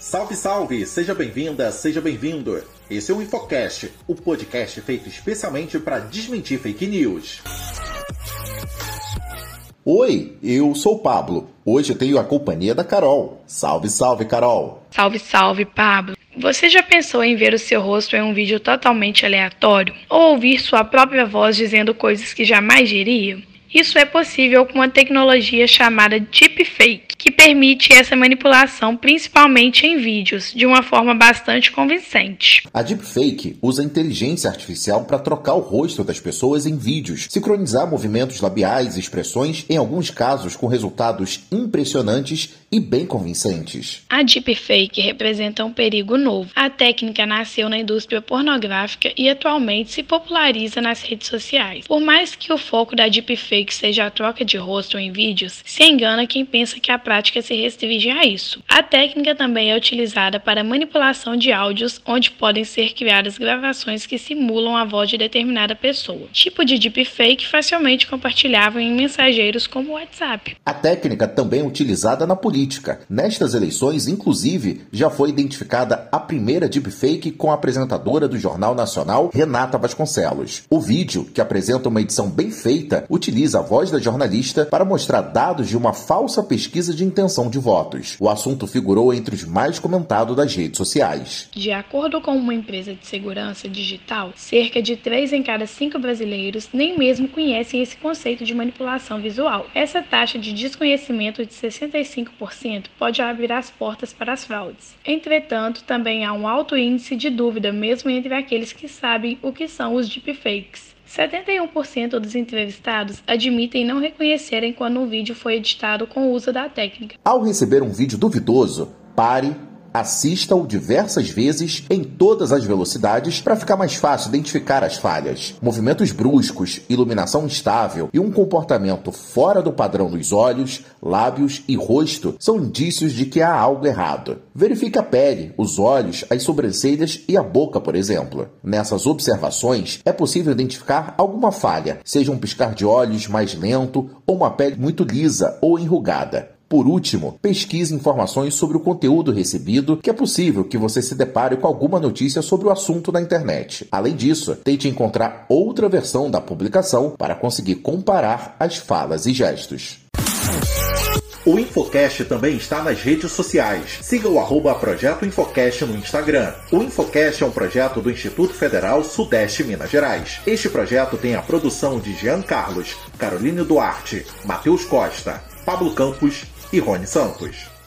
Salve, salve! Seja bem-vinda, seja bem-vindo. Esse é o Infocast, o podcast feito especialmente para desmentir fake news. Oi, eu sou o Pablo. Hoje eu tenho a companhia da Carol. Salve, salve, Carol! Salve, salve, Pablo! Você já pensou em ver o seu rosto em um vídeo totalmente aleatório? Ou ouvir sua própria voz dizendo coisas que jamais diria? Isso é possível com uma tecnologia chamada Deepfake, que permite essa manipulação principalmente em vídeos, de uma forma bastante convincente. A Deepfake usa inteligência artificial para trocar o rosto das pessoas em vídeos, sincronizar movimentos labiais e expressões, em alguns casos com resultados impressionantes e bem convincentes. A Deepfake representa um perigo novo. A técnica nasceu na indústria pornográfica e atualmente se populariza nas redes sociais. Por mais que o foco da Deepfake que seja a troca de rosto em vídeos, se engana quem pensa que a prática se restringe a isso. A técnica também é utilizada para manipulação de áudios, onde podem ser criadas gravações que simulam a voz de determinada pessoa. Tipo de deepfake facilmente compartilhável em mensageiros como o WhatsApp. A técnica também é utilizada na política. Nestas eleições, inclusive, já foi identificada a primeira deepfake com a apresentadora do Jornal Nacional, Renata Vasconcelos. O vídeo, que apresenta uma edição bem feita, utiliza a voz da jornalista para mostrar dados de uma falsa pesquisa de intenção de votos. O assunto figurou entre os mais comentados das redes sociais. De acordo com uma empresa de segurança digital, cerca de 3 em cada 5 brasileiros nem mesmo conhecem esse conceito de manipulação visual. Essa taxa de desconhecimento de 65% pode abrir as portas para as fraudes. Entretanto, também há um alto índice de dúvida mesmo entre aqueles que sabem o que são os deepfakes. 71% dos entrevistados admitem não reconhecerem quando um vídeo foi editado com o uso da técnica. Ao receber um vídeo duvidoso, pare Assista-o diversas vezes em todas as velocidades para ficar mais fácil identificar as falhas. Movimentos bruscos, iluminação instável e um comportamento fora do padrão dos olhos, lábios e rosto são indícios de que há algo errado. Verifique a pele, os olhos, as sobrancelhas e a boca, por exemplo. Nessas observações, é possível identificar alguma falha, seja um piscar de olhos mais lento ou uma pele muito lisa ou enrugada. Por último, pesquise informações sobre o conteúdo recebido, que é possível que você se depare com alguma notícia sobre o assunto na internet. Além disso, tente encontrar outra versão da publicação para conseguir comparar as falas e gestos. O Infocast também está nas redes sociais. Siga o arroba Projeto Infocast no Instagram. O Infocast é um projeto do Instituto Federal Sudeste Minas Gerais. Este projeto tem a produção de Jean Carlos, Caroline Duarte, Matheus Costa, Pablo Campos e Rony Santos.